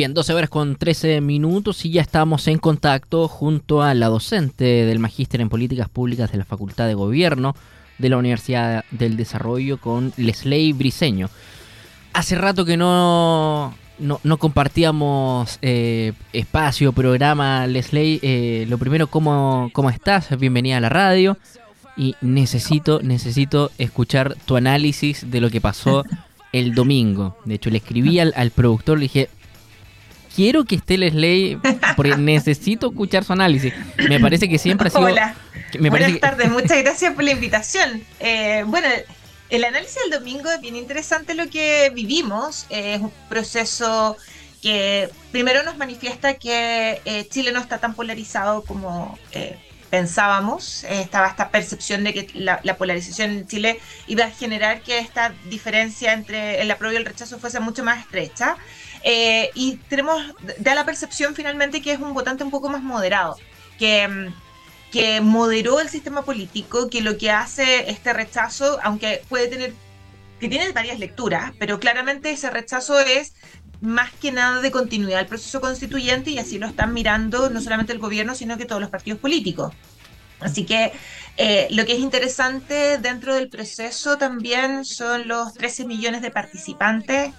Bien, 12 horas con 13 minutos y ya estamos en contacto junto a la docente del Magíster en Políticas Públicas de la Facultad de Gobierno de la Universidad del Desarrollo con Lesley Briseño. Hace rato que no, no, compartíamos eh, espacio, programa, Lesley. Eh, lo primero, ¿cómo, ¿cómo estás? Bienvenida a la radio. Y necesito, necesito escuchar tu análisis de lo que pasó el domingo. De hecho, le escribí al, al productor, le dije, quiero que esté Leslie porque necesito escuchar su análisis. Me parece que siempre ha sido... Hola. Buenas tardes, muchas gracias por la invitación. Eh, bueno, el análisis del domingo es bien interesante lo que vivimos. es un proceso que primero nos manifiesta que eh, Chile no está tan polarizado como eh, pensábamos. estaba esta percepción de que la, la, polarización en Chile iba a generar que esta diferencia entre el apruebo y el rechazo fuese mucho más estrecha. Eh, y tenemos, da la percepción finalmente que es un votante un poco más moderado, que, mm, que moderó el sistema político, que lo que hace este rechazo, aunque puede tener, que tiene varias lecturas, pero claramente ese rechazo es más que nada de continuidad del proceso constituyente y así lo están mirando no solamente el gobierno, sino que todos los partidos políticos. Así que eh, lo que es interesante dentro del proceso también son los 13 millones de participantes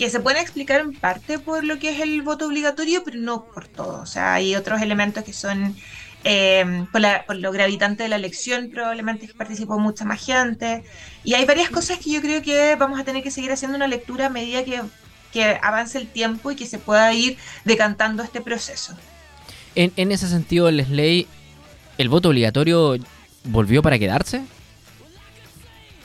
que se pueden explicar en parte por lo que es el voto obligatorio, pero no por todo. O sea, hay otros elementos que son eh, por, lo gravitante de la elección, probablemente participó mucha más gente. Y hay varias cosas que yo creo que vamos a tener que seguir haciendo una lectura a medida que, que avance el tiempo y que se pueda ir decantando este proceso. En, en ese sentido, Leslie, ¿el voto obligatorio volvió para quedarse?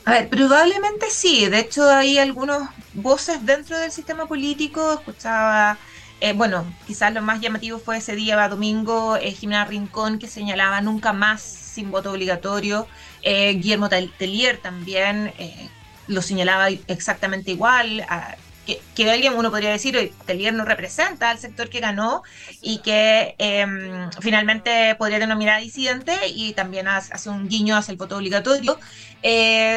A ver, probablemente sí. De hecho, hay algunas voces dentro del sistema político. Escuchaba, eh, bueno, quizás lo más llamativo fue ese día, domingo, eh, Jimena Rincón, que señalaba nunca más sin voto obligatorio. Eh, Guillermo Telier también eh, lo señalaba exactamente igual que, alguien uno podría decir, Telier no representa al sector que ganó y que em, finalmente podría denominar disidente y también hace un guiño hacia el voto obligatorio.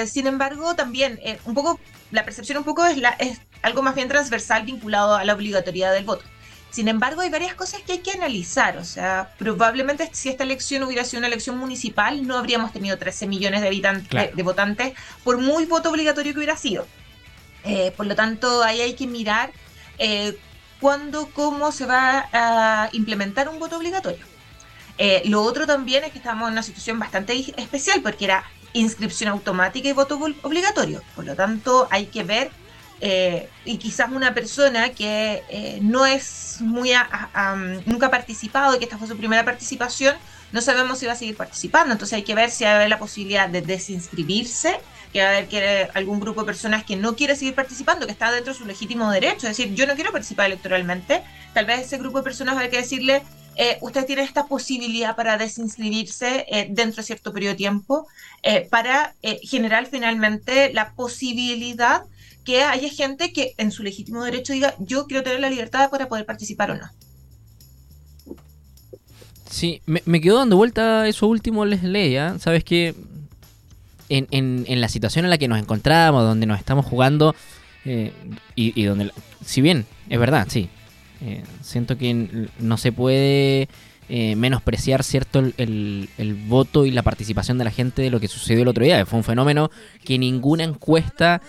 Sin embargo, también un poco la percepción un poco es, la, es algo más bien transversal vinculado a la obligatoriedad del voto. Sin embargo, hay varias cosas que hay que analizar. O sea, probablemente si esta elección hubiera sido una elección municipal, no habríamos tenido 13 millones de, habitantes, de votantes, por muy voto obligatorio que hubiera sido. Eh, por lo tanto, ahí hay que mirar eh, cuándo, cómo se va a implementar un voto obligatorio. Eh, lo otro también es que estamos en una situación bastante especial porque era inscripción automática y voto obligatorio. Por lo tanto, hay que ver, y quizás una persona que no es muy, nunca ha participado y que esta fue su primera participación, no sabemos si va a seguir participando. Entonces hay que ver si hay la posibilidad de desinscribirse que va a haber que algún grupo de personas que no quiere seguir participando, que está dentro de su legítimo derecho, es decir, yo no quiero participar electoralmente, tal vez ese grupo de personas va a haber que decirle, eh, usted tiene esta posibilidad para desinscribirse eh, dentro de cierto periodo de tiempo, eh, para generar finalmente la posibilidad que haya gente que en su legítimo derecho diga, yo quiero tener la libertad para poder participar o no. Sí, me, me quedó dando vuelta eso último, les leía. Sabes que en, la situación en la que nos encontramos, donde nos estamos jugando, y, donde, si bien, es verdad, sí, eh, siento que no se puede eh, menospreciar, ¿cierto?, el, el, voto y la participación de la gente de lo que sucedió el otro día. Fue un fenómeno que ninguna encuesta,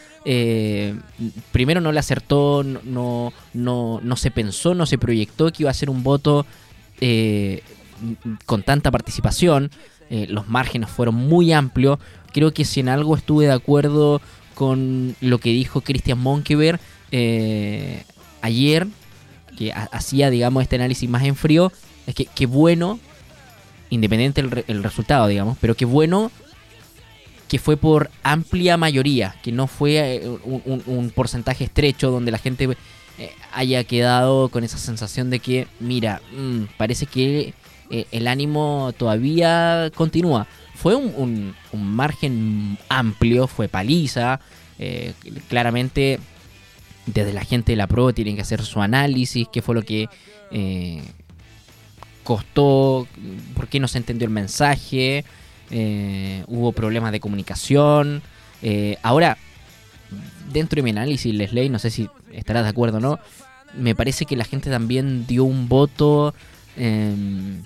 primero no le acertó, no, no, no se pensó, no se proyectó que iba a ser un voto con tanta participación. los márgenes fueron muy amplios creo que si en algo estuve de acuerdo con lo que dijo Christian Monkever eh, ayer, que hacía, digamos, este análisis más en frío, es que qué bueno, independiente el, resultado, digamos, pero qué bueno que fue por amplia mayoría, que no fue eh, un, porcentaje estrecho donde la gente eh, haya quedado con esa sensación de que, mira, mm, parece que el ánimo todavía continúa fue un, margen amplio, fue paliza. Eh, claramente, desde la gente de la prueba tienen que hacer su análisis, qué fue lo que eh, costó, por qué no se entendió el mensaje, eh, hubo problemas de comunicación. ahora, dentro de mi análisis, Leslie, no sé si estarás de acuerdo o no, me parece que la gente también dio un voto em,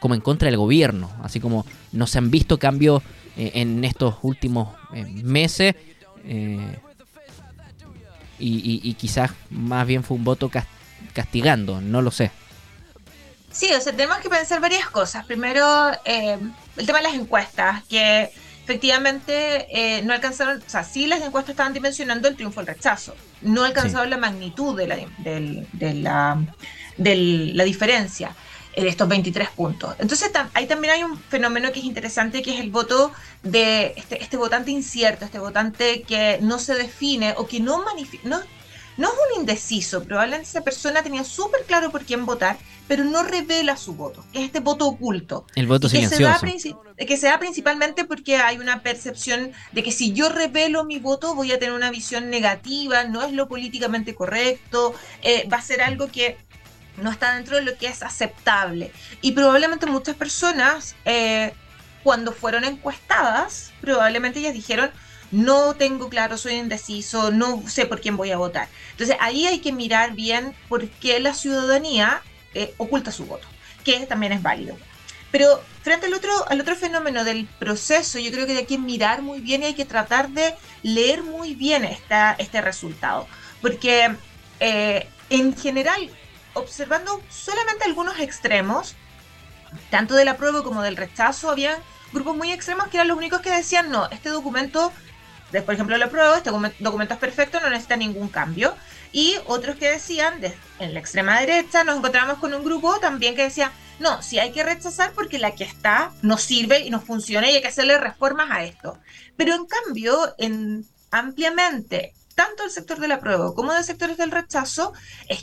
como en contra del gobierno, así como no se han visto cambios eh, en estos últimos eh, meses eh, y, quizás más bien fue un voto castigando, no lo sé. Sí, o sea, tenemos que pensar varias cosas. Primero, el tema de las encuestas, que efectivamente no alcanzaron, o sea, sí las encuestas estaban dimensionando el triunfo el rechazo, no alcanzaron la magnitud de la, de la, de la diferencia estos 23 puntos. Entonces ahí también hay un fenómeno que es interesante, que es el voto de este, este votante incierto, este votante que no se define o que no no, no es un indeciso, probablemente esa persona tenía súper claro por quién votar, pero no revela su voto, es este voto oculto. El voto silencioso. Que se, da, que se da principalmente porque hay una percepción de que si yo revelo mi voto voy a tener una visión negativa, no es lo políticamente correcto, eh, va a ser algo que no está dentro de lo que es aceptable. Y probablemente muchas personas, eh, cuando fueron encuestadas, probablemente ellas dijeron, no tengo claro, soy indeciso, no sé por quién voy a votar. Entonces ahí hay que mirar bien por qué la ciudadanía eh, oculta su voto, que también es válido. Pero frente al otro, al otro fenómeno del proceso, yo creo que hay que mirar muy bien y hay que tratar de leer muy bien esta, este resultado. Porque eh, en general observando solamente algunos extremos, tanto del apruebo como del rechazo, había grupos muy extremos que eran los únicos que decían, no, este documento, por ejemplo, el apruebo, este documento es perfecto, no necesita ningún cambio. Y otros que decían, en la extrema derecha, nos encontramos con un grupo también que decía, no, sí hay que rechazar porque la que está no sirve y no funciona y hay que hacerle reformas a esto. Pero en cambio, en ampliamente tanto el sector del apruebo como de sectores del rechazo,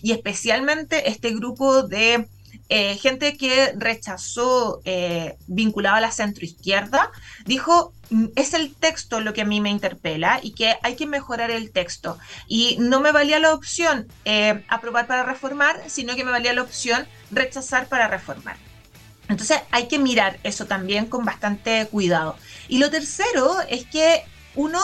y especialmente este grupo de eh, gente que rechazó eh, vinculado a la centroizquierda, dijo, mm, es el texto lo que a mí me interpela y que hay que mejorar el texto. Y no me valía la opción eh, aprobar para reformar, sino que me valía la opción rechazar para reformar. Entonces hay que mirar eso también con bastante cuidado. Y lo tercero es que uno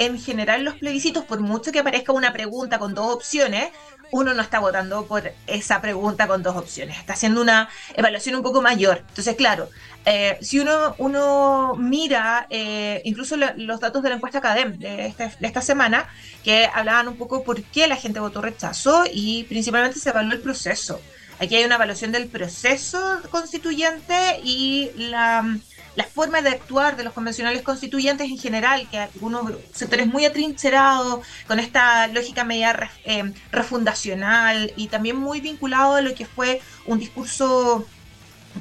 en general los plebiscitos, por mucho que aparezca una pregunta con dos opciones, uno no está votando por esa pregunta con dos opciones, está haciendo una evaluación un poco mayor. Entonces, claro, eh, si uno, uno mira eh, incluso los datos de la encuesta Academ de, este, de, esta semana, que hablaban un poco por qué la gente votó rechazo y principalmente se evaluó el proceso. Aquí hay una evaluación del proceso constituyente y la la forma de actuar de los convencionales constituyentes en general, que algunos sectores muy atrincherados, con esta lógica media eh, refundacional y también muy vinculado a lo que fue un discurso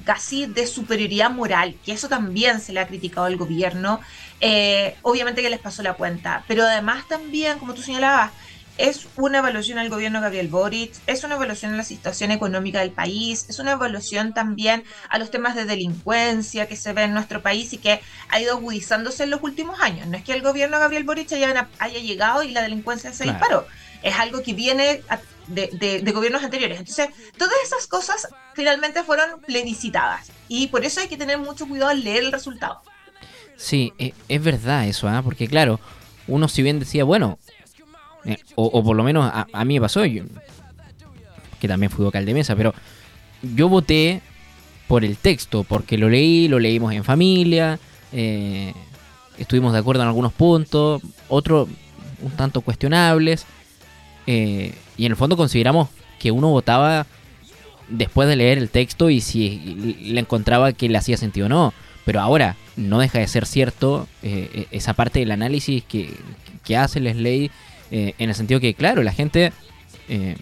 casi de superioridad moral, que eso también se le ha criticado al gobierno, eh, obviamente que les pasó la cuenta, pero además también, como tú señalabas, es una evaluación al gobierno Gabriel Boric, es una evaluación a la situación económica del país, es una evaluación también a los temas de delincuencia que se ve en nuestro país y que ha ido agudizándose en los últimos años. No es que el gobierno Gabriel Boric haya, haya llegado y la delincuencia se disparó, es algo que viene de, gobiernos anteriores. Entonces, todas esas cosas finalmente fueron plebiscitadas y por eso hay que tener mucho cuidado al leer el resultado. Sí, e, es verdad eso, ¿ah? porque claro, uno si bien decía, bueno, eh, o, por lo menos a, mí me pasó, yo, que también fui vocal de mesa, pero yo voté por el texto, porque lo leí, lo leímos en familia, eh, estuvimos de acuerdo en algunos puntos, otros un tanto cuestionables, eh, y en el fondo consideramos que uno votaba después de leer el texto y si le encontraba que le hacía sentido o no. Pero ahora no deja de ser cierto esa parte del análisis que, que hace Leslie eh, en el sentido que, claro, la gente eh,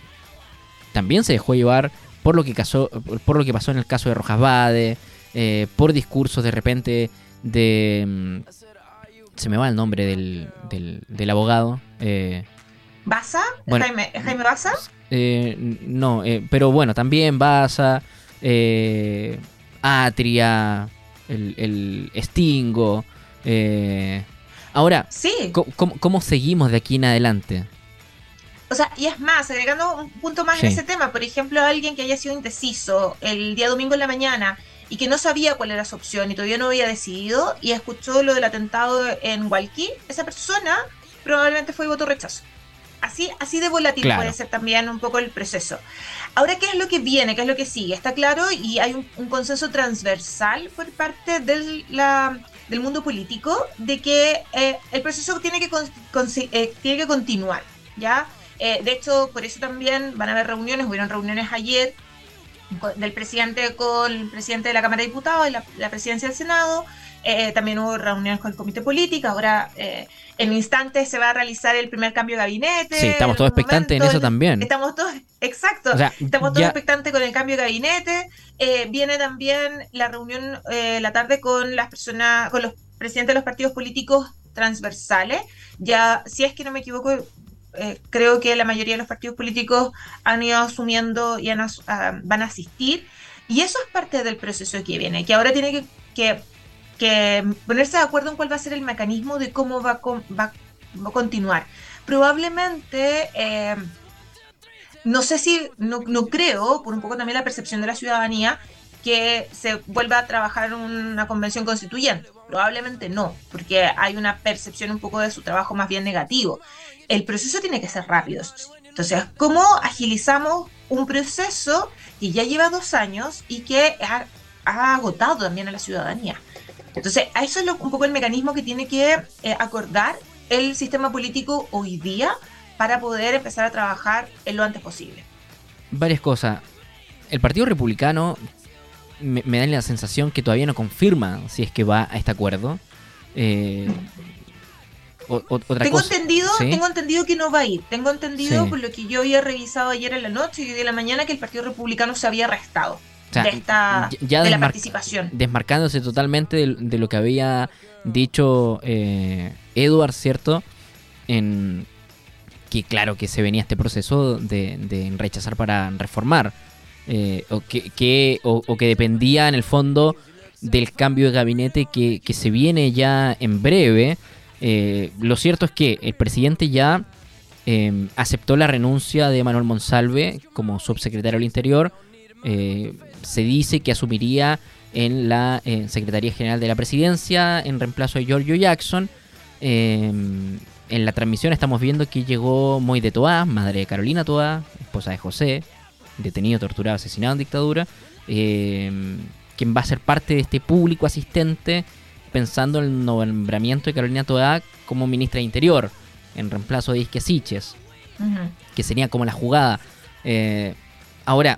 también se dejó llevar por lo que, casó, por lo que pasó en el caso de Rojas Bade, eh, por discursos de repente de... Mm, se me va el nombre del, del, abogado. ¿Baza? ¿Jaime, Jaime Baza? no, pero bueno, también Baza, Atria, el, el Stingo. Ahora, sí. ¿cómo, seguimos de aquí en adelante? O sea, y es más, agregando un punto más en ese tema, por ejemplo, alguien que haya sido indeciso el día domingo en la mañana y que no sabía cuál era su opción y todavía no había decidido y escuchó lo del atentado en Hualquí, esa persona probablemente fue y votó rechazo. Así, así de volátil puede ser también un poco el proceso. Ahora, ¿qué es lo que viene? ¿Qué es lo que sigue? Está claro y hay un, consenso transversal por parte del, del mundo político de que eh, el proceso tiene que, eh, tiene que continuar, ¿ya? Eh, de hecho, por eso también van a haber reuniones, hubieron reuniones ayer del presidente con el presidente de la Cámara de Diputados y la, presidencia del Senado. Eh, también hubo reuniones con el comité político. Ahora, eh, en instantes, se va a realizar el primer cambio de gabinete. Sí, estamos todos expectantes en eso también. Estamos todos, exacto. estamos todos expectantes con el cambio de gabinete. Eh, viene también la reunión la tarde con las personas, con los presidentes de los partidos políticos transversales. Ya, si es que no me equivoco, eh, creo que la mayoría de los partidos políticos han ido asumiendo y ah, van a asistir. Y eso es parte del proceso que viene, que ahora tiene que, ponerse de acuerdo en cuál va a ser el mecanismo de cómo va, va, a continuar. Probablemente, eh, no sé si, no, creo, por un poco también la percepción de la ciudadanía, que se vuelva a trabajar una convención constituyente. Probablemente no, porque hay una percepción un poco de su trabajo más bien negativo el proceso tiene que ser rápido. Entonces, ¿cómo agilizamos un proceso que ya lleva dos años y que ha, agotado también a la ciudadanía? Entonces, eso es un poco el mecanismo que tiene que eh, acordar el sistema político hoy día para poder empezar a trabajar en lo antes posible. Varias cosas. El Partido Republicano me, da la sensación que todavía no confirma si es que va a este acuerdo. Eh, tengo entendido, tengo entendido que no va a ir. Tengo entendido por lo que yo había revisado ayer en la noche y de la mañana que el Partido Republicano se había restado de esta de la participación. Desmarcándose totalmente de, lo que había dicho eh, Edward, ¿cierto? En que claro que se venía este proceso de, rechazar para reformar. Eh, o, que, o, que dependía en el fondo del cambio de gabinete que, que se viene ya en breve eh, lo cierto es que el presidente ya em, aceptó la renuncia de Manuel Monsalve como subsecretario del Interior. Eh, se dice que asumiría en la Secretaría General de la Presidencia en reemplazo de Giorgio Jackson. En la transmisión estamos viendo que llegó Moy de Toá, madre de Carolina Toá, esposa de José, detenido, torturado, asesinado en dictadura, em, quien va a ser parte de este público asistente pensando en el nombramiento de Carolina Toa como ministra de Interior, en reemplazo de Isque Siches, que sería como la jugada. Eh, ahora,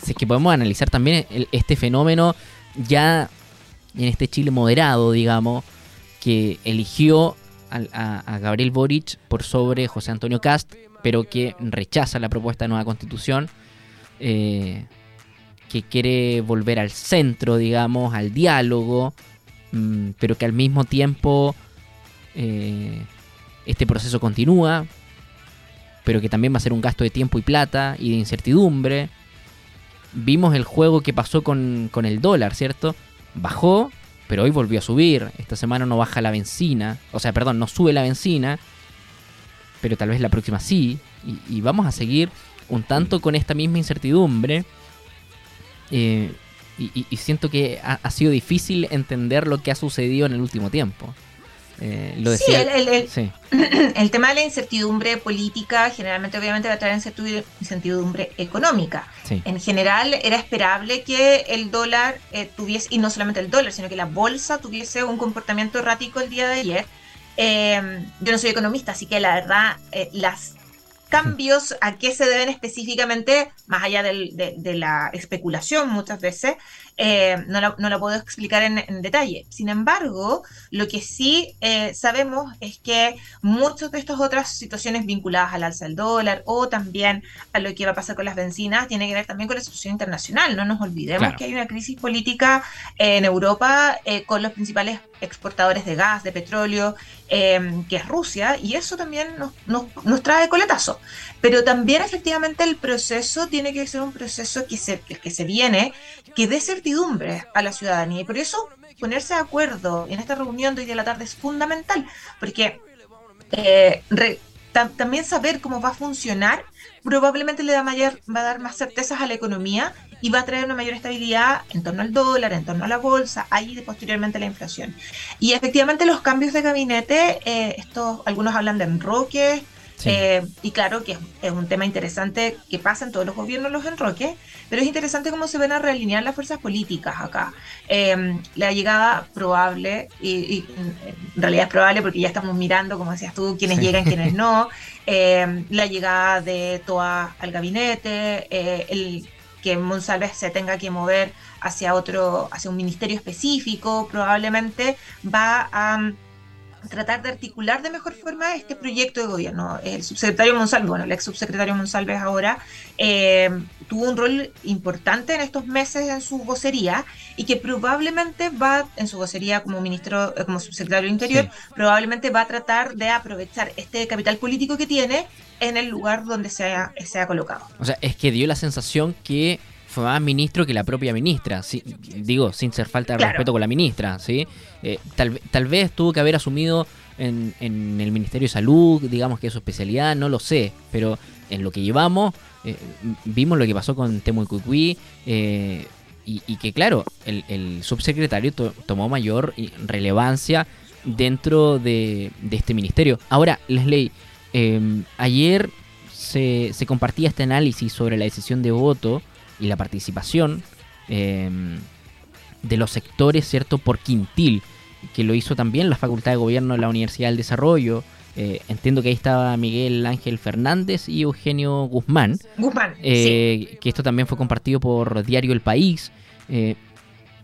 si es que podemos analizar también este fenómeno ya en este Chile moderado, digamos, que eligió a, Gabriel Boric por sobre José Antonio Cast, pero que rechaza la propuesta de nueva constitución, eh, que quiere volver al centro, digamos, al diálogo, Mm, pero que al mismo tiempo eh, este proceso continúa, pero que también va a ser un gasto de tiempo y plata y de incertidumbre. Vimos el juego que pasó con, con el dólar, ¿cierto? Bajó, pero hoy volvió a subir. Esta semana no baja la benzina, o sea, perdón, no sube la benzina, pero tal vez la próxima sí. Y, vamos a seguir un tanto con esta misma incertidumbre. Eh, y, siento que ha, sido difícil entender lo que ha sucedido en el último tiempo. Eh, lo decía, sí, el, tema de la incertidumbre política generalmente obviamente va a traer incertidumbre económica. En general era esperable que el dólar eh, tuviese, y no solamente el dólar, sino que la bolsa tuviese un comportamiento errático el día de ayer. Eh, yo no soy economista, así que la verdad, las cambios a qué se deben específicamente, más allá de, la especulación muchas veces, eh, no, la, puedo explicar en, detalle. Sin embargo, lo que sí eh, sabemos es que muchas de estas otras situaciones vinculadas al alza del dólar o también a lo que va a pasar con las bencinas tiene que ver también con la situación internacional. No nos olvidemos que hay una crisis política en Europa eh, con los principales exportadores de gas, de petróleo, que es Rusia, y eso también nos, nos trae coletazo. Pero también efectivamente el proceso tiene que ser un proceso que se, que se viene, que dé certidumbre a la ciudadanía. Y por eso ponerse de acuerdo en esta reunión de hoy de la tarde es fundamental, porque eh, también saber cómo va a funcionar probablemente le da mayor, va a dar más certezas a la economía y va a traer una mayor estabilidad en torno al dólar, en torno a la bolsa, ahí posteriormente la inflación. Y efectivamente los cambios de gabinete, eh, estos, algunos hablan de enroques, Eh, y claro que es, un tema interesante que pasa en todos los gobiernos, los enroques, pero es interesante cómo se ven a realinear las fuerzas políticas acá. Eh, la llegada probable, y, en realidad es probable porque ya estamos mirando, como decías tú, quiénes llegan, quiénes no, eh, la llegada de Toa al gabinete, el que Monsalves se tenga que mover hacia otro, hacia un ministerio específico, probablemente va a tratar de articular de mejor forma este proyecto de gobierno. El subsecretario Monsalves, bueno, el ex subsecretario Monsalves ahora, eh, tuvo un rol importante en estos meses en su vocería y que probablemente va, en su vocería como ministro, eh, como subsecretario del Interior, probablemente va a tratar de aprovechar este capital político que tiene en el lugar donde se ha, se ha colocado. O sea, es que dio la sensación que fue más ministro que la propia ministra, digo, sin ser falta de respeto con la ministra, ¿sí? Eh, tal, tal, vez tuvo que haber asumido en, el Ministerio de Salud, digamos que es su especialidad, no lo sé, pero en lo que llevamos, eh, vimos lo que pasó con Temo y, eh, y, que claro, el, subsecretario tomó mayor relevancia dentro de, este ministerio. Ahora, Leslie, eh, ayer se, se compartía este análisis sobre la decisión de voto y la participación em, de los sectores, ¿cierto? Por quintil, que lo hizo también la Facultad de Gobierno de la Universidad del Desarrollo. Eh, entiendo que ahí estaba Miguel Ángel Fernández y Eugenio Guzmán. Guzmán. Eh, que esto también fue compartido por Diario El País. Eh,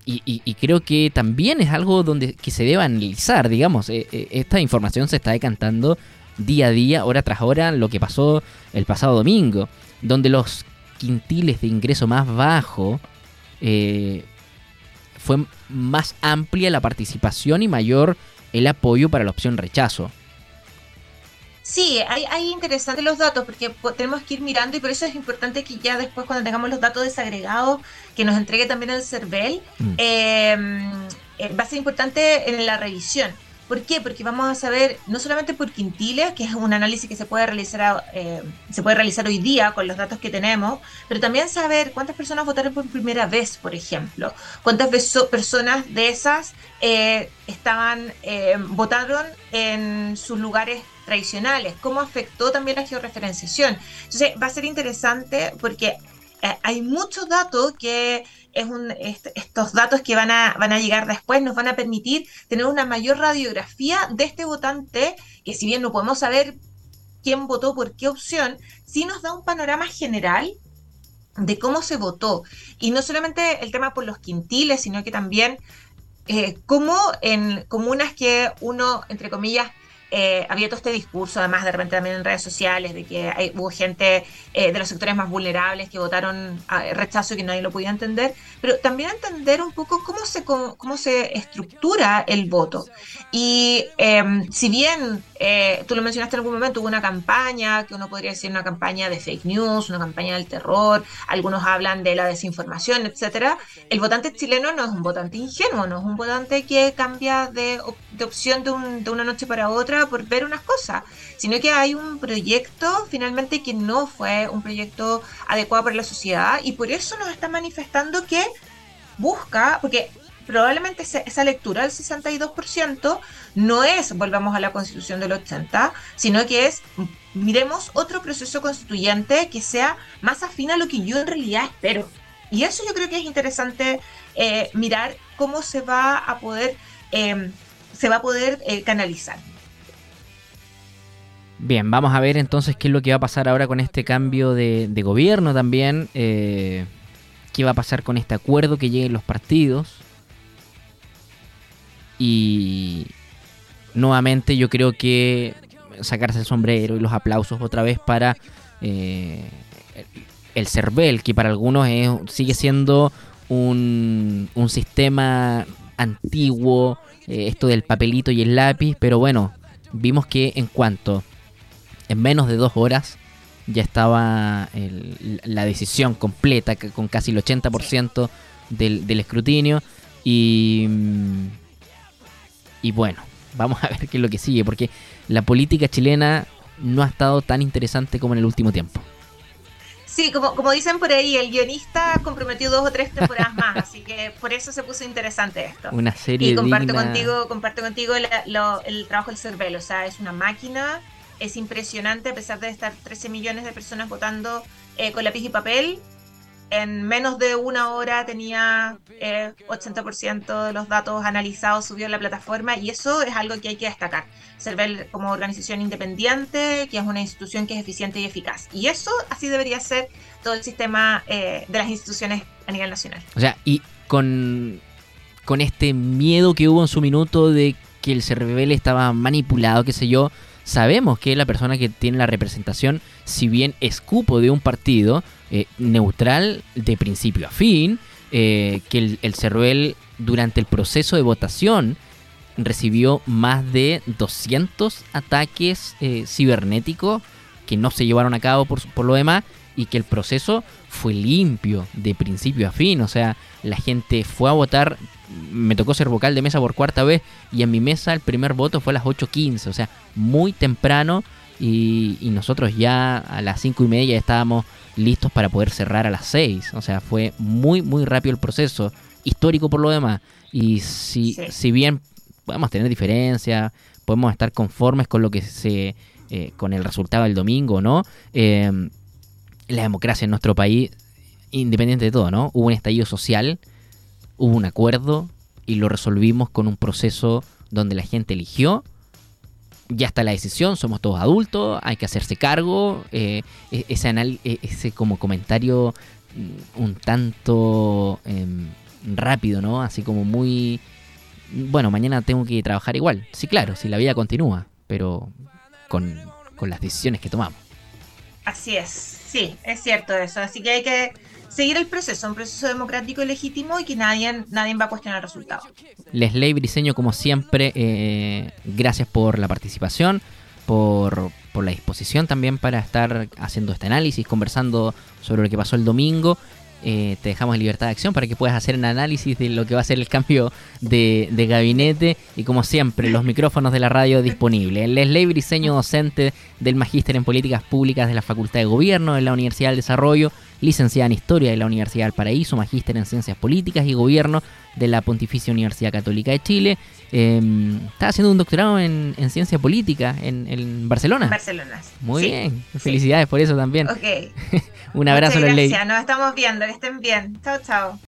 y, creo que también es algo donde que se debe analizar, digamos. esta información se está decantando día a día, hora tras hora, lo que pasó el pasado domingo, donde los quintiles de ingreso más bajo, eh, fue más amplia la participación y mayor el apoyo para la opción rechazo. Sí, hay, hay interesantes los datos porque tenemos que ir mirando y por eso es importante que ya después cuando tengamos los datos desagregados que nos entregue también el CERVEL, mm. eh, eh, va a ser importante en la revisión ¿Por qué? Porque vamos a saber, no solamente por quintiles, que es un análisis que se puede realizar, eh, se puede realizar hoy día con los datos que tenemos, pero también saber cuántas personas votaron por primera vez, por ejemplo, cuántas personas de esas eh, estaban eh, votaron en sus lugares tradicionales, cómo afectó también la georreferenciación. Entonces va a ser interesante porque hay muchos datos que estos datos que van a, van a llegar después nos van a permitir tener una mayor radiografía de este votante, que si bien no podemos saber quién votó por qué opción, sí nos da un panorama general de cómo se votó. Y no solamente el tema por los quintiles, sino que también eh, cómo en comunas que uno, entre comillas, eh, había todo este discurso, además de repente también en redes sociales, de que hay, hubo gente eh, de los sectores más vulnerables que votaron rechazo y que nadie lo podía entender, pero también entender un poco cómo se, cómo, se estructura el voto. Y em, si bien eh, tú lo mencionaste en algún momento, hubo una campaña que uno podría decir una campaña de fake news, una campaña del terror, algunos hablan de la desinformación, etcétera. El votante chileno no es un votante ingenuo, no es un votante que cambia de, de opción de, un, de una noche para otra por ver unas cosas, sino que hay un proyecto finalmente que no fue un proyecto adecuado para la sociedad y por eso nos está manifestando que busca, porque probablemente esa lectura del 62% no es volvamos a la constitución del 80, sino que es miremos otro proceso constituyente que sea más afín a lo que yo en realidad espero. Y eso yo creo que es interesante eh, mirar cómo se va a poder, eh, se va a poder eh, canalizar. Bien, vamos a ver entonces qué es lo que va a pasar ahora con este cambio de, gobierno también. Eh, qué va a pasar con este acuerdo que lleguen los partidos. Y nuevamente yo creo que sacarse el sombrero y los aplausos otra vez para eh, el CERVEL, que para algunos sigue siendo un, un sistema antiguo, eh, esto del papelito y el lápiz, pero bueno, vimos que en cuanto en menos de dos horas ya estaba la decisión completa, con casi el 80% del, del, escrutinio. Y, y bueno, vamos a ver qué es lo que sigue, porque la política chilena no ha estado tan interesante como en el último tiempo. Sí, como, como dicen por ahí, el guionista comprometió dos o tres temporadas más, así que por eso se puso interesante esto. Una serie Y comparto contigo, comparto contigo el trabajo del cervelo, o sea, es una máquina es impresionante, a pesar de estar 13 millones de personas votando eh, con lápiz y papel, en menos de una hora tenía eh, 80% de los datos analizados, subió en la plataforma y eso es algo que hay que destacar. CERVEL como organización independiente, que es una institución que es eficiente y eficaz. Y eso así debería ser todo el sistema eh, de las instituciones a nivel nacional. O sea, y con, con este miedo que hubo en su minuto de que el CERVEL estaba manipulado, qué sé yo, sabemos que la persona que tiene la representación, si bien escupo de un partido, eh, neutral de principio a fin, eh, que el, el durante el proceso de votación recibió más de 200 ataques eh, cibernéticos que no se llevaron a cabo por, por lo demás y que el proceso fue limpio de principio a fin, o sea, la gente fue a votar, me tocó ser vocal de mesa por cuarta vez y en mi mesa el primer voto fue a las 8.15, o sea, muy temprano y, y nosotros ya a las 5 y media estábamos listos para poder cerrar a las 6. O sea, fue muy, muy rápido el proceso, histórico por lo demás. Y si, Sí. si bien podemos tener diferencias, podemos estar conformes con lo que se. eh, con el resultado del domingo, ¿no? Eh, la democracia en nuestro país, independiente de todo, ¿no? Hubo un estallido social, hubo un acuerdo y lo resolvimos con un proceso donde la gente eligió ya está la decisión, somos todos adultos, hay que hacerse cargo. eh, e- ese, anal- e- ese como comentario mm, un tanto em, rápido, ¿no? Así como muy... Bueno, mañana tengo que trabajar igual. Sí, claro, si la vida continúa, pero con, con las decisiones que tomamos. Así es, sí, es cierto eso. Así que hay que seguir el proceso, un proceso democrático y legítimo y que nadie, nadie va a cuestionar el resultado. Lesley Briseño, como siempre, eh, gracias por la participación, por, por la disposición también para estar haciendo este análisis, conversando sobre lo que pasó el domingo. Eh, te dejamos libertad de acción para que puedas hacer un análisis de lo que va a ser el cambio de, de gabinete. Y como siempre, los micrófonos de la radio disponibles. Lesley Briseño, docente del Magíster en Políticas Públicas de la Facultad de Gobierno de la Universidad del Desarrollo, licenciada en Historia de la Universidad del Paraíso, magíster en Ciencias Políticas y Gobierno de la Pontificia Universidad Católica de Chile. Eh, está haciendo un doctorado en, en Ciencia Política en, en Barcelona. Barcelona. Muy Sí, bien, sí. felicidades por eso también. Ok. Un abrazo, Muchas gracias. Nos estamos viendo. Que estén bien. Chao, chao.